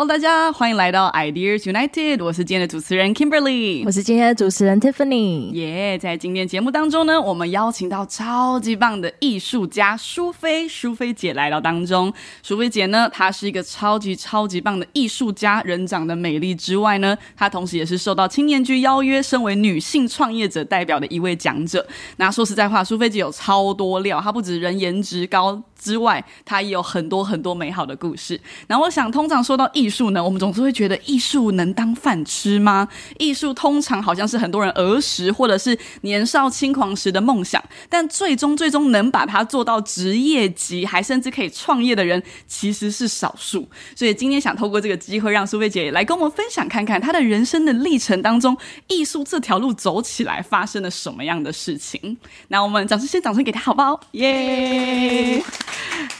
Hello，大家欢迎来到 Ideas United，我是今天的主持人 Kimberly，我是今天的主持人 Tiffany。耶，在今天节目当中呢，我们邀请到超级棒的艺术家淑菲，淑菲姐来到当中。淑菲姐呢，她是一个超级超级棒的艺术家，人长得美丽之外呢，她同时也是受到青年局邀约，身为女性创业者代表的一位讲者。那说实在话，淑菲姐有超多料，她不止人颜值高。之外，它也有很多很多美好的故事。然后，我想，通常说到艺术呢，我们总是会觉得艺术能当饭吃吗？艺术通常好像是很多人儿时或者是年少轻狂时的梦想，但最终最终能把它做到职业级，还甚至可以创业的人，其实是少数。所以今天想透过这个机会，让苏菲姐来跟我们分享，看看她的人生的历程当中，艺术这条路走起来发生了什么样的事情。那我们掌声先掌声给她，好不好？耶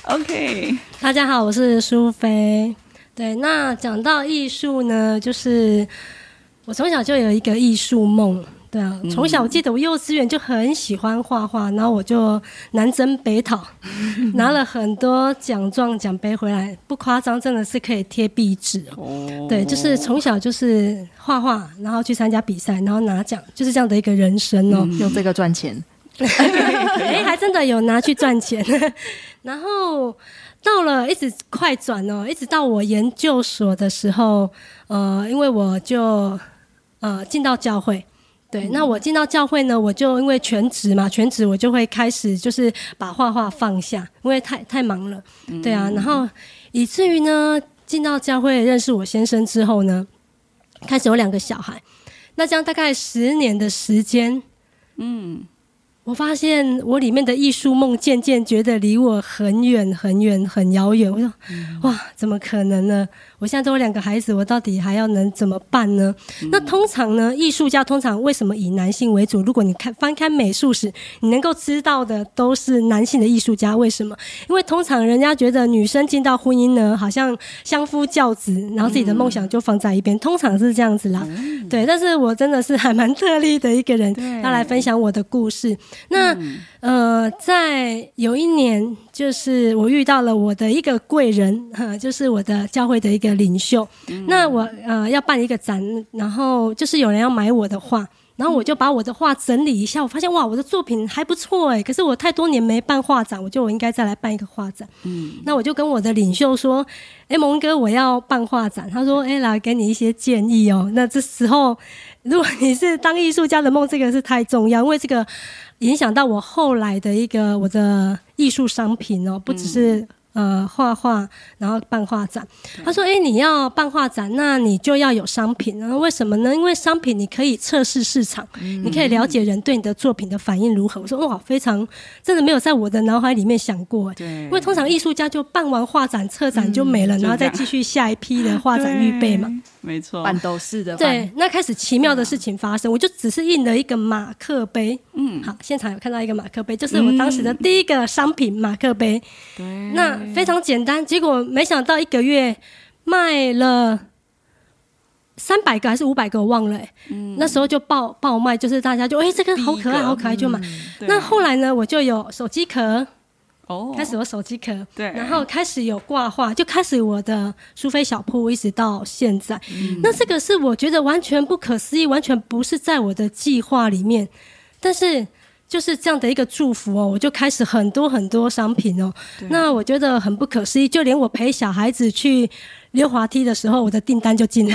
！OK，大家好，我是苏菲。对，那讲到艺术呢，就是我从小就有一个艺术梦。对啊，从小我记得我幼稚园就很喜欢画画，然后我就南征北讨，拿了很多奖状奖杯回来，不夸张，真的是可以贴壁纸哦。对，就是从小就是画画，然后去参加比赛，然后拿奖，就是这样的一个人生哦。用这个赚钱。哎，还真的有拿去赚钱，然后到了一直快转哦，一直到我研究所的时候，呃，因为我就呃进到教会，对，那我进到教会呢，我就因为全职嘛，全职我就会开始就是把画画放下，因为太太忙了，对啊，然后以至于呢，进到教会认识我先生之后呢，开始有两个小孩，那这样大概十年的时间，嗯。我发现我里面的艺术梦渐渐觉得离我很远很远很遥远。我说，哇，怎么可能呢？我现在都有两个孩子，我到底还要能怎么办呢？那通常呢，艺术家通常为什么以男性为主？如果你看翻开美术史，你能够知道的都是男性的艺术家。为什么？因为通常人家觉得女生进到婚姻呢，好像相夫教子，然后自己的梦想就放在一边，通常是这样子啦。对，但是我真的是还蛮特例的一个人，要来分享我的故事。那呃，在有一年，就是我遇到了我的一个贵人，哈，就是我的教会的一个领袖。那我呃要办一个展，然后就是有人要买我的画，然后我就把我的画整理一下，我发现哇，我的作品还不错哎。可是我太多年没办画展，我就我应该再来办一个画展。嗯，那我就跟我的领袖说：“哎，蒙哥，我要办画展。”他说：“哎，来给你一些建议哦。”那这时候，如果你是当艺术家的梦，这个是太重要，因为这个。影响到我后来的一个我的艺术商品哦，不只是。呃，画画，然后办画展。他说：“哎，你要办画展，那你就要有商品。然后为什么呢？因为商品你可以测试市场，你可以了解人对你的作品的反应如何。”我说：“哇，非常真的没有在我的脑海里面想过。对，因为通常艺术家就办完画展、策展就没了，然后再继续下一批的画展预备嘛。没错，半斗式的。对，那开始奇妙的事情发生，我就只是印了一个马克杯。嗯，好，现场有看到一个马克杯，就是我当时的第一个商品马克杯。对，那。非常简单，结果没想到一个月卖了三百个还是五百个，我忘了。嗯，那时候就爆爆卖，就是大家就哎，这个好可爱，好可爱，就买。那后来呢，我就有手机壳，哦，开始有手机壳，对，然后开始有挂画，就开始我的苏菲小铺，一直到现在。那这个是我觉得完全不可思议，完全不是在我的计划里面，但是。就是这样的一个祝福哦，我就开始很多很多商品哦，那我觉得很不可思议，就连我陪小孩子去。溜滑梯的时候，我的订单就进来。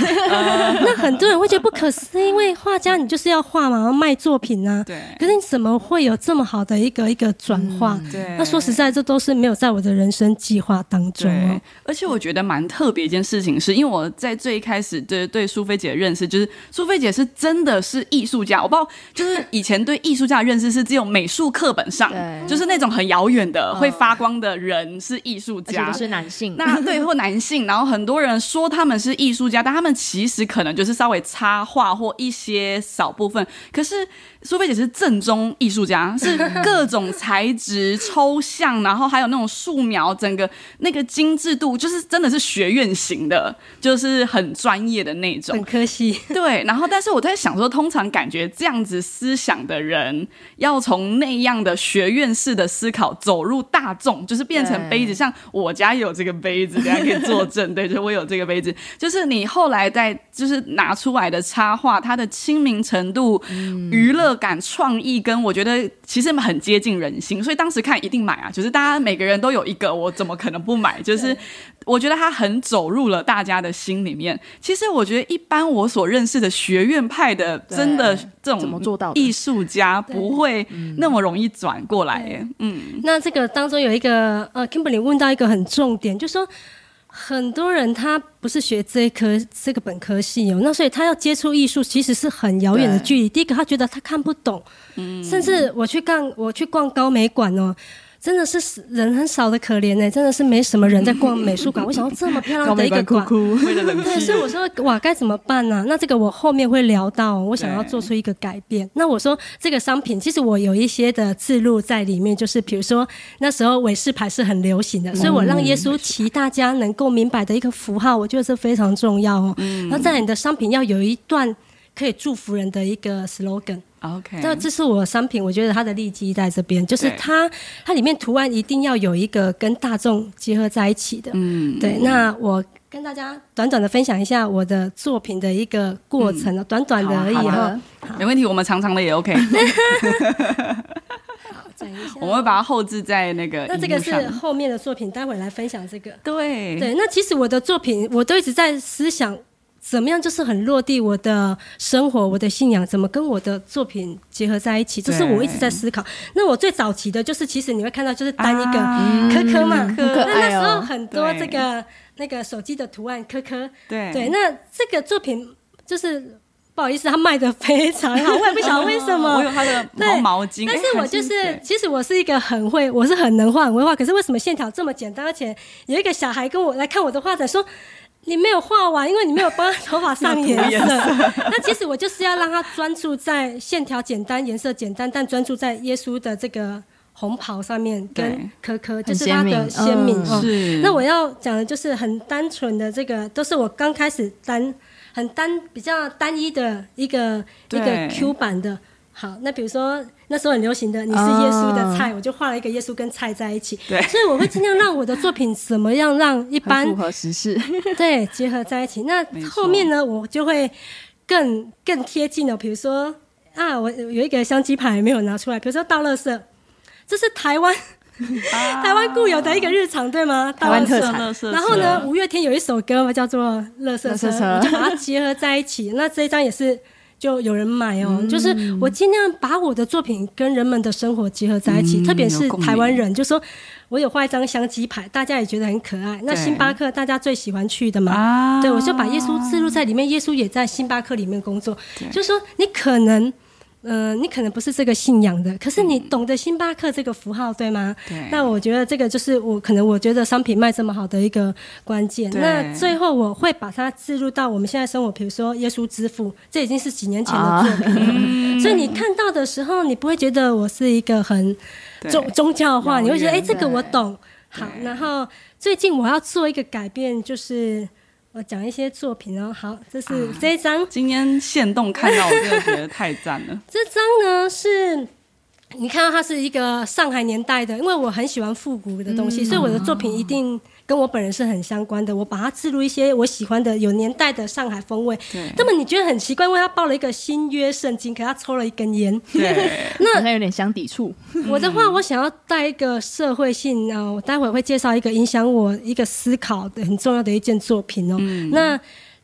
那很多人会觉得不可思议，因为画家你就是要画嘛，要卖作品啊。对。可是你怎么会有这么好的一个一个转化？对。那说实在，这都是没有在我的人生计划当中。对。而且我觉得蛮特别一件事情，是因为我在最一开始对对苏菲姐的认识，就是苏菲姐是真的是艺术家。我不知道，就是以前对艺术家的认识是只有美术课本上，就是那种很遥远的会发光的人是艺术家，是男性。那对或男性，然后很。很多人说他们是艺术家，但他们其实可能就是稍微插画或一些少部分。可是苏菲姐是正宗艺术家，是各种材质、抽象，然后还有那种素描，整个那个精致度，就是真的是学院型的，就是很专业的那种。很可惜，对。然后，但是我在想说，通常感觉这样子思想的人，要从那样的学院式的思考走入大众，就是变成杯子。像我家有这个杯子，大家可以作证，对。得我有这个杯子，就是你后来在就是拿出来的插画，它的亲民程度、娱乐感、创意，跟我觉得其实很接近人心，所以当时看一定买啊，就是大家每个人都有一个，我怎么可能不买？就是我觉得它很走入了大家的心里面。其实我觉得一般我所认识的学院派的，真的这种怎么做到艺术家不会那么容易转过来耶。嗯，那这个当中有一个呃，Kimberly 问到一个很重点，就说很多人他不是学这一科这个本科系哦，那所以他要接触艺术其实是很遥远的距离。第一个他觉得他看不懂，甚至我去干我去逛高美馆哦。真的是人很少的可怜呢，真的是没什么人在逛美术馆。我想要这么漂亮的一个馆，对，所以我说哇，该怎么办呢？那这个我后面会聊到，我想要做出一个改变。那我说这个商品，其实我有一些的字录在里面，就是比如说那时候韦氏牌是很流行的，所以我让耶稣骑大家能够明白的一个符号，我觉得是非常重要哦。那在你的商品要有一段可以祝福人的一个 slogan。OK，那这是我商品，我觉得它的利基在这边，就是它它里面图案一定要有一个跟大众结合在一起的。嗯，对。那我跟大家短短的分享一下我的作品的一个过程，短短的而已哈。没问题，我们长长的也 OK。我们会把它后置在那个。那这个是后面的作品，待会来分享这个。对对，那其实我的作品我都一直在思想。怎么样？就是很落地，我的生活，我的信仰，怎么跟我的作品结合在一起？这是我一直在思考。那我最早期的就是，其实你会看到，就是单一个科科嘛，那那时候很多这个那个手机的图案，科科。对对，那这个作品就是不好意思，它卖的非常好，我也不晓得为什么。我有它的毛毛巾，但是我就是，其实我是一个很会，我是很能画，很会画。可是为什么线条这么简单？而且有一个小孩跟我来看我的画展说。你没有画完，因为你没有帮他头发上颜色。那其实我就是要让他专注在线条简单、颜色简单，但专注在耶稣的这个红袍上面跟可可，就是他的鲜明哦。那我要讲的就是很单纯的这个，都是我刚开始单很单比较单一的一个一个 Q 版的。好，那比如说那时候很流行的，你是耶稣的菜，我就画了一个耶稣跟菜在一起。对，所以我会尽量让我的作品怎么样让一般符合时事，对，结合在一起。那后面呢，我就会更更贴近了，比如说啊，我有一个相机牌没有拿出来，比如说倒垃圾，这是台湾 台湾固有的一个日常，对吗？台湾特产。然后呢，五月天有一首歌嘛，叫做《乐色车》，我就把它结合在一起。那这一张也是。就有人买哦，就是我尽量把我的作品跟人们的生活结合在一起，特别是台湾人，就说我有画一张相机牌，大家也觉得很可爱。那星巴克大家最喜欢去的嘛，对我就把耶稣置入在里面，耶稣也在星巴克里面工作，就是说你可能。嗯，你可能不是这个信仰的，可是你懂得星巴克这个符号，对吗？对。那我觉得这个就是我可能我觉得商品卖这么好的一个关键。那最后我会把它置入到我们现在生活，比如说耶稣之父，这已经是几年前的作品，所以你看到的时候，你不会觉得我是一个很宗宗教化，你会觉得哎，这个我懂。好，然后最近我要做一个改变，就是。我讲一些作品哦，好，这是这一张。今天现动看到，我真的觉得太赞了。这张呢是，你看到它是一个上海年代的，因为我很喜欢复古的东西，所以我的作品一定。跟我本人是很相关的，我把它置入一些我喜欢的有年代的上海风味。对。那么你觉得很奇怪，因为他报了一个新约圣经，可他抽了一根烟。对。那好像有点相抵触。我的话，我想要带一个社会性啊，我待会会介绍一个影响我一个思考的很重要的一件作品哦。嗯。那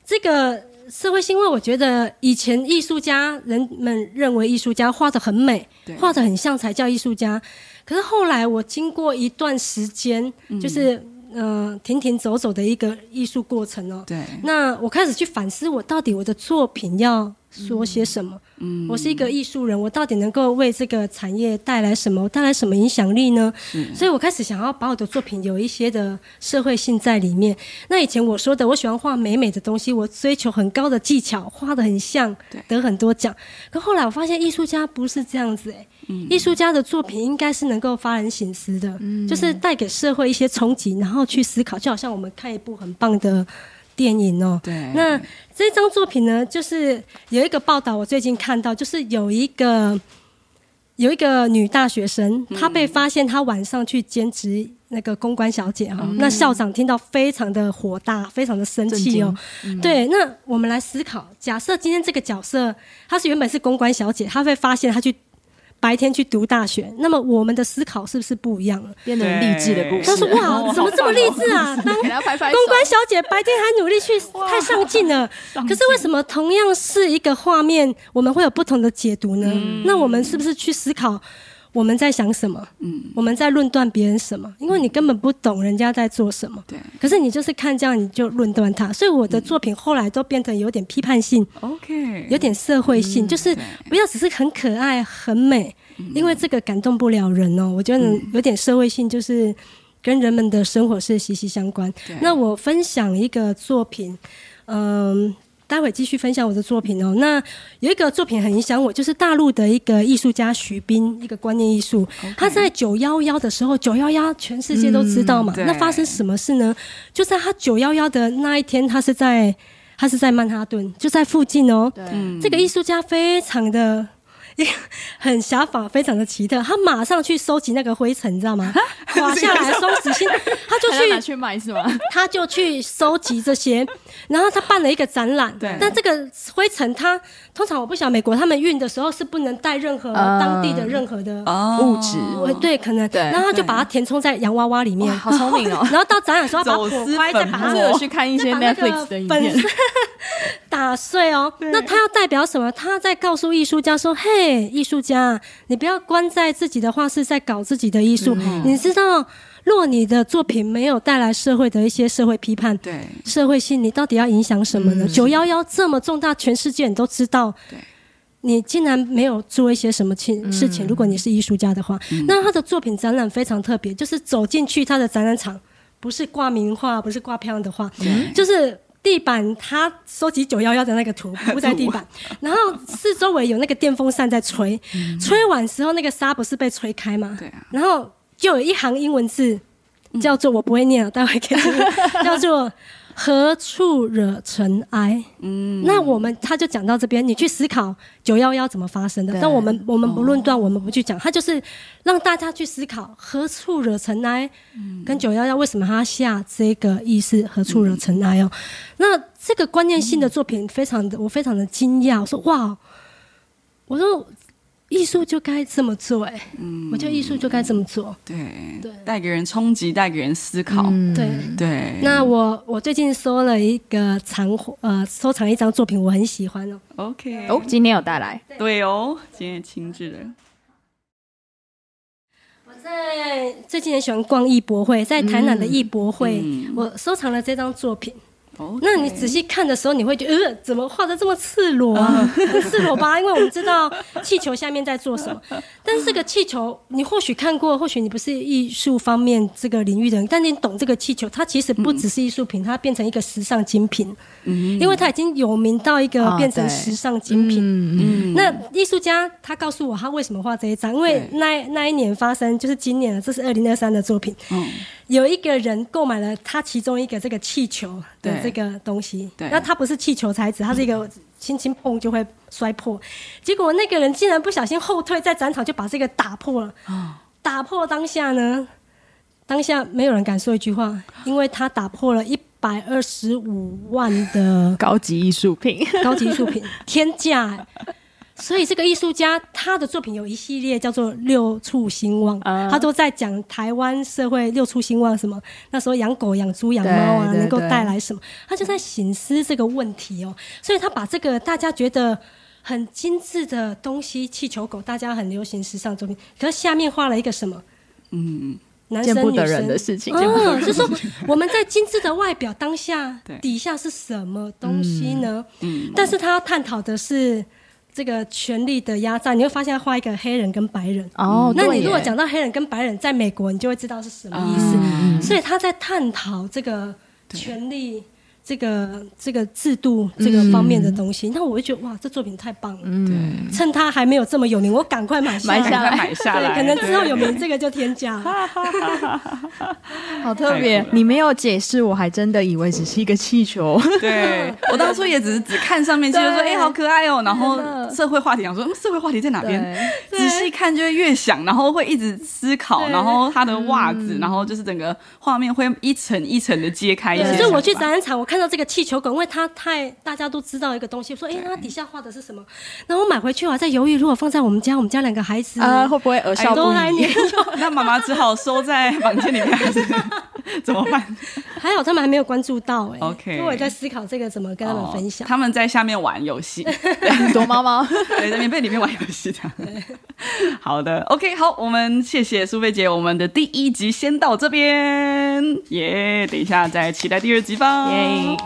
这个社会性，因为我觉得以前艺术家人们认为艺术家画的很美，画的很像才叫艺术家。可是后来我经过一段时间，就是。嗯，停停走走的一个艺术过程哦。对。那我开始去反思，我到底我的作品要说些什么？嗯。我是一个艺术人，我到底能够为这个产业带来什么？带来什么影响力呢？嗯。所以我开始想要把我的作品有一些的社会性在里面。那以前我说的，我喜欢画美美的东西，我追求很高的技巧，画的很像，得很多奖。可后来我发现，艺术家不是这样子哎。艺术家的作品应该是能够发人省思的，就是带给社会一些冲击，然后去思考，就好像我们看一部很棒的电影哦。对。那这张作品呢，就是有一个报道，我最近看到，就是有一个有一个女大学生，她被发现她晚上去兼职那个公关小姐哈，那校长听到非常的火大，非常的生气哦。对，那我们来思考，假设今天这个角色她是原本是公关小姐，她会发现她去。白天去读大学，那么我们的思考是不是不一样了？变得励志的故事。他说：“哇，怎么这么励志啊？当公关小姐白天还努力去，太上进了。可是为什么同样是一个画面，我们会有不同的解读呢？那我们是不是去思考？”我们在想什么？嗯，我们在论断别人什么？因为你根本不懂人家在做什么。对。可是你就是看这样，你就论断他。所以我的作品后来都变成有点批判性，OK，有点社会性，就是不要只是很可爱、很美，因为这个感动不了人哦。我觉得有点社会性，就是跟人们的生活是息息相关。那我分享一个作品，嗯。待会继续分享我的作品哦。那有一个作品很影响我，就是大陆的一个艺术家徐斌，一个观念艺术。他在九幺幺的时候，九幺幺全世界都知道嘛。那发生什么事呢？就在他九幺幺的那一天，他是在他是在曼哈顿，就在附近哦。这个艺术家非常的。很想法，非常的奇特。他马上去收集那个灰尘，你知道吗？滑下来松纸芯，他就去拿去卖是吗？他就去收集这些，然后他办了一个展览。对，但这个灰尘，他通常我不晓得美国他们运的时候是不能带任何当地的任何的物质。对，可能。对，然后他就把它填充在洋娃娃里面，好聪明哦。然后到展览时候把火块再把它去看一些 Netflix 的影片，打碎哦。那他要代表什么？他在告诉艺术家说：“嘿，艺术家。”你不要关在自己的画室，在搞自己的艺术。你知道，若你的作品没有带来社会的一些社会批判，对社会性，你到底要影响什么呢？九幺幺这么重大，全世界你都知道，对，你竟然没有做一些什么情事情？如果你是艺术家的话，那他的作品展览非常特别，就是走进去他的展览场，不是挂名画，不是挂漂亮的画，就是。地板，他收集九幺幺的那个图铺在 地板，然后四周围有那个电风扇在吹，吹完时候那个沙不是被吹开吗？对啊。然后就有一行英文字，叫做我不会念了，待会给你 叫做。何处惹尘埃？嗯，那我们他就讲到这边，你去思考九幺幺怎么发生的。但我们我们不论断，我们不去讲，他就是让大家去思考何处惹尘埃，跟九幺幺为什么他下这个意思？何处惹尘埃哦？那这个观念性的作品，非常的我非常的惊讶，我说哇，我说。艺术就该这么做，哎，嗯，我觉得艺术就该这么做，对，对，带给人冲击，带给人思考，对，对。那我我最近收了一个藏呃收藏一张作品，我很喜欢哦。OK，哦，今天有带来，对哦，今天亲自的。我在最近很喜欢逛艺博会，在台南的艺博会，我收藏了这张作品。那你仔细看的时候，你会觉得，呃，怎么画的这么赤裸啊？很赤裸吧？因为我们知道气球下面在做什么。但是这个气球，你或许看过，或许你不是艺术方面这个领域的人，但你懂这个气球，它其实不只是艺术品，它变成一个时尚精品。嗯，因为它已经有名到一个变成时尚精品。嗯嗯。那艺术家他告诉我，他为什么画这一张？因为那那一年发生，就是今年，这是二零二三的作品。嗯。有一个人购买了他其中一个这个气球的这个东西，那它不是气球材质，它是一个轻轻碰就会摔破。结果那个人竟然不小心后退，在展场就把这个打破了。打破当下呢，当下没有人敢说一句话，因为他打破了一百二十五万的 高级艺术品，高级艺术品天价。所以这个艺术家他的作品有一系列叫做“六畜兴旺”，他都在讲台湾社会六畜兴旺什么。那时候养狗、养猪、养猫啊，能够带来什么？他就在醒思这个问题哦。所以他把这个大家觉得很精致的东西——气球狗，大家很流行时尚作品，可是下面画了一个什么？嗯，男生女生的事情。嗯，就说我们在精致的外表当下，底下是什么东西呢？嗯，但是他要探讨的是。这个权力的压榨，你会发现画一个黑人跟白人。哦，那你如果讲到黑人跟白人在美国，你就会知道是什么意思。所以他在探讨这个权力这个这个制度这个方面的东西，那我会觉得哇，这作品太棒了。嗯，趁他还没有这么有名，我赶快买下来。买下来，对，可能之后有名，这个就天价。好特别。你没有解释，我还真的以为只是一个气球。对我当初也只是只看上面，就说，对哎、好可爱哦、然后社会话题，想说，嗯，社会话题在哪边？仔细看就会越想，然后会一直思考，然后他的袜子，然后就是整个画面会一层一层的揭开一些想对，法。所以我去展览场，我看到这个气球梗，因为它太大家都知道一个东西，说，哎、它底下画的是什么？然后我买回去，我还在犹豫，如果放在我们家，我们家两个孩子 啊，会不会儿少都不？那妈妈只好收在房间里面，还是 怎么办？还好他们还没有关注到、哎 OK 因为我也在思考这个怎么跟他们分享。哦他们在下面玩游戏，躲猫猫。对，在棉被里面玩游戏这样。好的，OK，好，我们谢谢苏菲姐，我们的第一集先到这边，耶、等一下再期待第二集吧，耶